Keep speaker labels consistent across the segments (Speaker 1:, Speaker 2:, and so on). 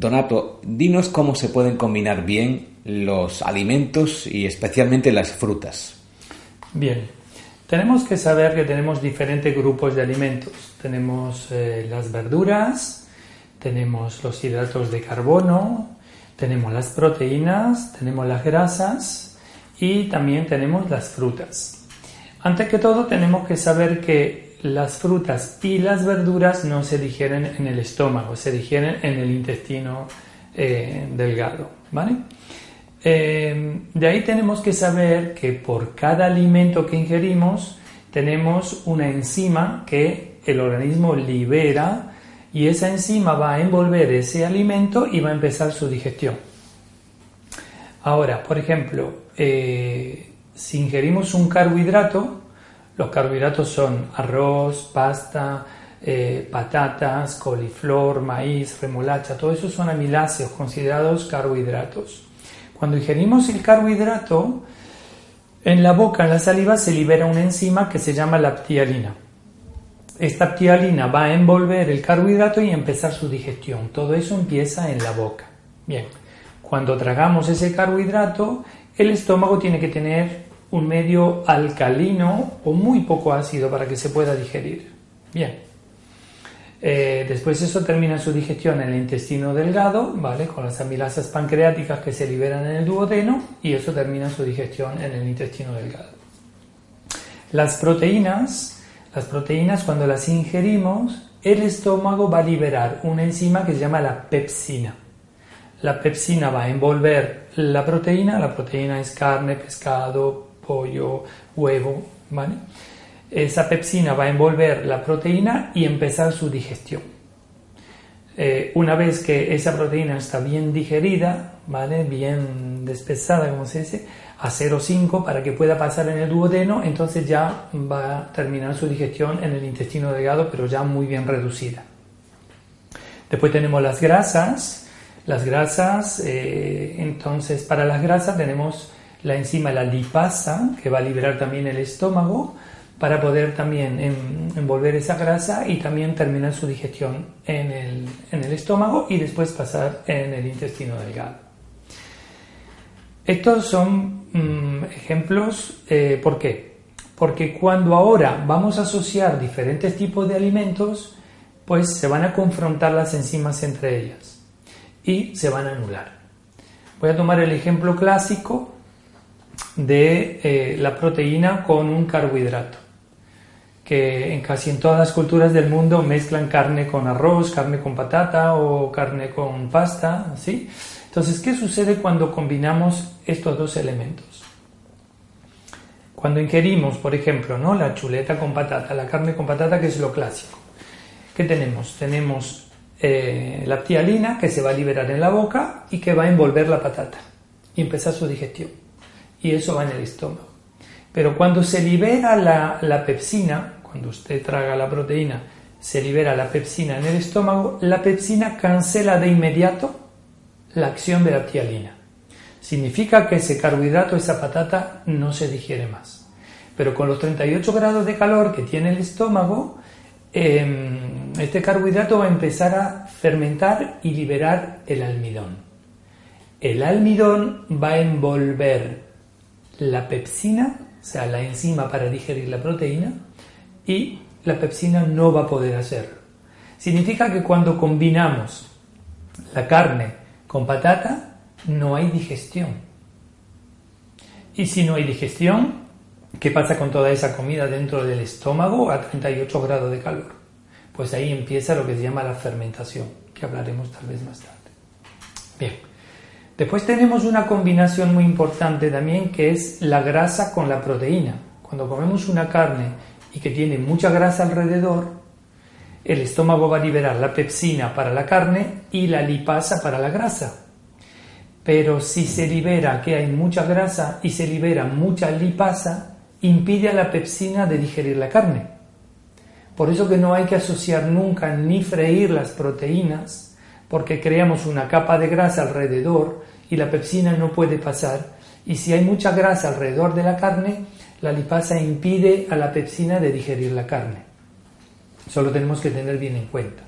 Speaker 1: Donato, dinos cómo se pueden combinar bien los alimentos y especialmente las frutas.
Speaker 2: Bien, tenemos que saber que tenemos diferentes grupos de alimentos. Tenemos eh, las verduras, tenemos los hidratos de carbono, tenemos las proteínas, tenemos las grasas y también tenemos las frutas. Antes que todo tenemos que saber que las frutas y las verduras no se digieren en el estómago, se digieren en el intestino eh, delgado. ¿vale? Eh, de ahí tenemos que saber que por cada alimento que ingerimos tenemos una enzima que el organismo libera y esa enzima va a envolver ese alimento y va a empezar su digestión. Ahora, por ejemplo, eh, si ingerimos un carbohidrato, los carbohidratos son arroz, pasta, eh, patatas, coliflor, maíz, remolacha, todo eso son amiláceos considerados carbohidratos. Cuando ingerimos el carbohidrato, en la boca, en la saliva, se libera una enzima que se llama la ptialina. Esta ptialina va a envolver el carbohidrato y empezar su digestión. Todo eso empieza en la boca. Bien, cuando tragamos ese carbohidrato, el estómago tiene que tener un medio alcalino o muy poco ácido para que se pueda digerir. Bien. Eh, después eso termina su digestión en el intestino delgado, ¿vale? Con las amilasas pancreáticas que se liberan en el duodeno y eso termina su digestión en el intestino delgado. Las proteínas, las proteínas cuando las ingerimos, el estómago va a liberar una enzima que se llama la pepsina. La pepsina va a envolver la proteína, la proteína es carne, pescado, pollo, huevo, ¿vale? Esa pepsina va a envolver la proteína y empezar su digestión. Eh, una vez que esa proteína está bien digerida, ¿vale? bien despesada, como se dice, a 0,5 para que pueda pasar en el duodeno, entonces ya va a terminar su digestión en el intestino delgado, pero ya muy bien reducida. Después tenemos las grasas. Las grasas, eh, entonces para las grasas tenemos la enzima la lipasa, que va a liberar también el estómago, para poder también envolver esa grasa y también terminar su digestión en el, estómago y después pasar en el intestino delgado. Estos son mm, ejemplos, eh, ¿por qué? Porque cuando ahora vamos a asociar diferentes tipos de alimentos, pues se van a confrontar las enzimas entre ellas y se van a anular. Voy a tomar el ejemplo clásico de eh, la proteína con un carbohidrato, que en casi en todas las culturas del mundo mezclan carne con arroz, carne con patata o carne con pasta, ¿sí? Entonces, ¿qué sucede cuando combinamos estos dos elementos? Cuando ingerimos, por ejemplo, ¿no? la chuleta con patata, la carne con patata, que es lo clásico, ¿qué tenemos? Tenemos eh, la ptialina que se va a liberar en la boca y que va a envolver la patata y empezar su digestión y eso va en el estómago. Pero cuando se libera la, pepsina, cuando usted traga la proteína, se libera la pepsina en el estómago, la pepsina cancela de inmediato la acción de la ptialina. Significa que ese carbohidrato, esa patata, no se digiere más. Pero con los 38 grados de calor que tiene el estómago, em, este carbohidrato va a empezar a fermentar y liberar el almidón. El almidón va a envolver la pepsina, o sea, la enzima para digerir la proteína, y la pepsina no va a poder hacerlo. Significa que cuando combinamos la carne con patata, no hay digestión. Y si no hay digestión, ¿qué pasa con toda esa comida dentro del estómago a 38 grados de calor? Pues ahí empieza lo que se llama la fermentación. que hablaremos tal vez más tarde. Bien. Después tenemos una combinación muy importante también que es la grasa con la proteína. Cuando comemos una carne y que tiene mucha grasa alrededor, el estómago va a liberar la pepsina para la carne y la lipasa para la grasa. Pero si se libera que hay mucha grasa y se libera mucha lipasa, impide a la pepsina de digerir la carne. Por eso que no hay que asociar nunca ni freír las proteínas, porque creamos una capa de grasa alrededor y la pepsina no puede pasar. Y si hay mucha grasa alrededor de la carne, la lipasa impide a la pepsina de digerir la carne. Solo tenemos que tener bien en cuenta.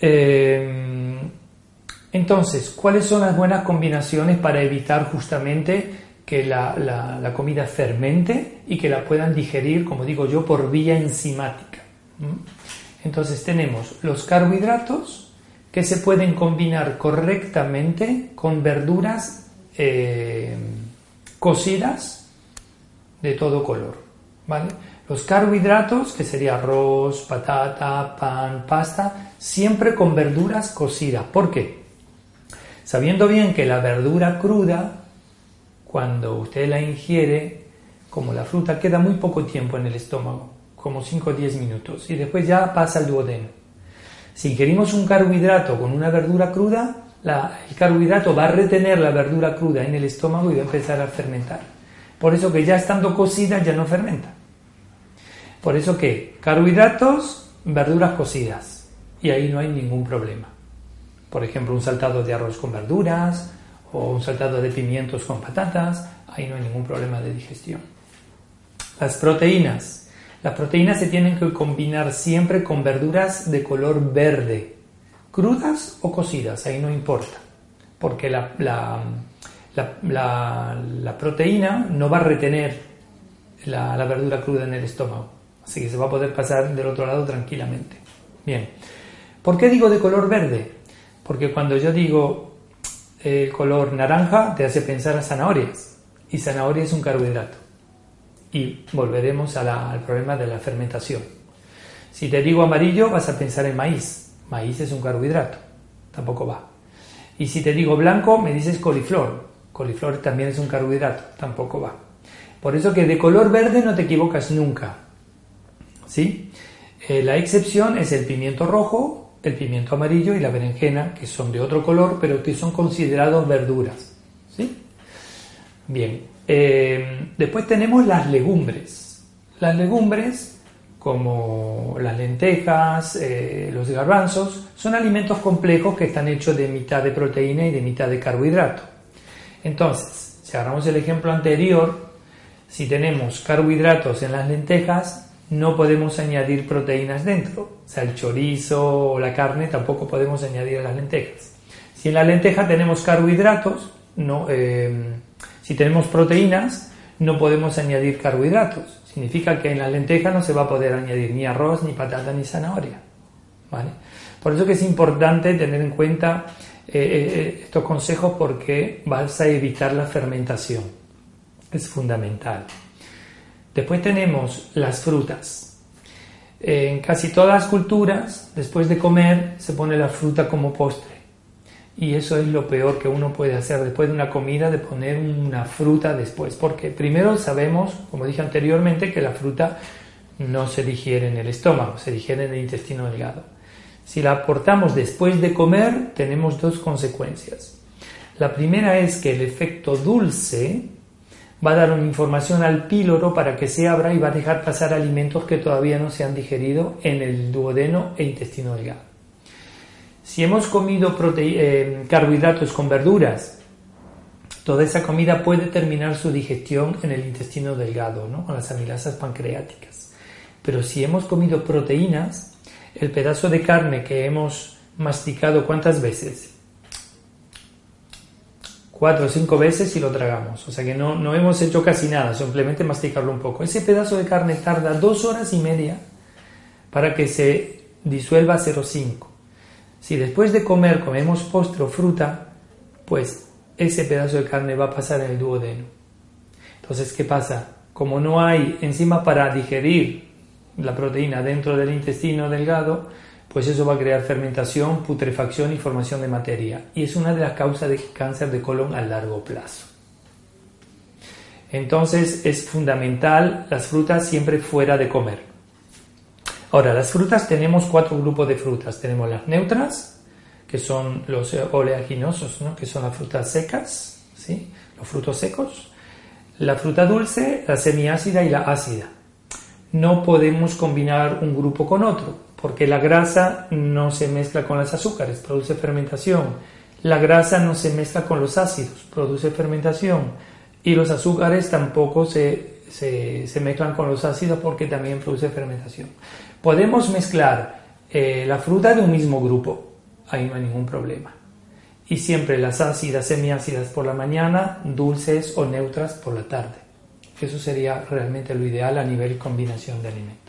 Speaker 2: Eh, entonces, ¿cuáles son las buenas combinaciones para evitar justamente que la, comida fermente y que la puedan digerir, como digo yo, por vía enzimática? ¿Mm? Entonces tenemos los carbohidratos que se pueden combinar correctamente con verduras eh, cocidas de todo color. Los carbohidratos, que sería arroz, patata, pan, pasta, siempre con verduras cocidas. ¿Por qué? Sabiendo bien que la verdura cruda, cuando usted la ingiere, como la fruta, queda muy poco tiempo en el estómago, como 5 o 10 minutos, y después ya pasa al duodeno. Si ingerimos un carbohidrato con una verdura cruda, el carbohidrato va a retener la verdura cruda en el estómago y va a empezar a fermentar. Por eso que ya estando cocida ya no fermenta. Por eso que carbohidratos, verduras cocidas. Y ahí no hay ningún problema. Por ejemplo, un saltado de arroz con verduras o un saltado de pimientos con patatas. Ahí no hay ningún problema de digestión. Las proteínas. Las proteínas se tienen que combinar siempre con verduras de color verde. Crudas o cocidas, ahí no importa. Porque la, proteína no va a retener la verdura cruda en el estómago. Así que se va a poder pasar del otro lado tranquilamente. Bien. ¿Por qué digo de color verde? Porque cuando yo digo el color naranja te hace pensar a zanahorias. Y zanahoria es un carbohidrato. Y volveremos al problema de la fermentación. Si te digo amarillo vas a pensar en maíz. Maíz es un carbohidrato. Tampoco va. Y si te digo blanco me dices coliflor. Coliflor también es un carbohidrato. Tampoco va. Por eso que de color verde no te equivocas nunca ¿sí? Eh, la excepción es el pimiento rojo, el pimiento amarillo y la berenjena, que son de otro color, pero que son considerados verduras. ¿sí? Bien, eh, después tenemos las legumbres. Las legumbres, como las lentejas, eh, los garbanzos, son alimentos complejos que están hechos de mitad de proteína y de mitad de carbohidrato. Entonces, si agarramos el ejemplo anterior, si tenemos carbohidratos en las lentejas, no podemos añadir proteínas dentro. O sea, el chorizo o la carne tampoco podemos añadir a las lentejas. Si en la lenteja tenemos carbohidratos, no, eh, si tenemos proteínas, no podemos añadir carbohidratos. Significa que en la lenteja no se va a poder añadir ni arroz, ni patata, ni zanahoria. ¿vale? Por eso que es importante tener en cuenta eh, eh, estos consejos porque vas a evitar la fermentación. Es fundamental. Después tenemos las frutas. En casi todas las culturas, después de comer, se pone la fruta como postre. Y eso es lo peor que uno puede hacer después de una comida, de poner una fruta después. Porque primero sabemos, como dije anteriormente, que la fruta no se digiere en el estómago, se digiere en el intestino delgado. Si la aportamos después de comer, tenemos dos consecuencias. La primera es que el efecto dulce va a dar una información al píloro para que se abra y va a dejar pasar alimentos que todavía no se han digerido en el duodeno e intestino delgado. Si hemos comido eh, carbohidratos con verduras, toda esa comida puede terminar su digestión en el intestino delgado, ¿no? con las amilasas pancreáticas. Pero si hemos comido proteínas, el pedazo de carne que hemos masticado cuántas veces? cuatro o cinco veces y lo tragamos. O sea que no, no hemos hecho casi nada, simplemente masticarlo un poco. Ese pedazo de carne tarda dos horas y media para que se disuelva a 0,5. Si después de comer comemos postre o fruta, pues ese pedazo de carne va a pasar en el duodeno. Entonces, ¿qué pasa? Como no hay enzima para digerir la proteína dentro del intestino delgado, pues eso va a crear fermentación, putrefacción y formación de materia. Y es una de las causas de cáncer de colon a largo plazo. Entonces es fundamental las frutas siempre fuera de comer. Ahora, las frutas tenemos cuatro grupos de frutas. Tenemos las neutras, que son los oleaginosos, ¿no? que son las frutas secas, ¿sí? los frutos secos. La fruta dulce, la semiácida y la ácida. No podemos combinar un grupo con otro, porque la grasa no se mezcla con los azúcares, produce fermentación. La grasa no se mezcla con los ácidos, produce fermentación y los azúcares tampoco se, mezclan con los ácidos porque también produce fermentación. Podemos mezclar eh, la fruta de un mismo grupo, ahí no hay ningún problema. Y siempre las ácidas, semiácidas por la mañana, dulces o neutras por la tarde. Eso sería realmente lo ideal a nivel combinación de alimentos.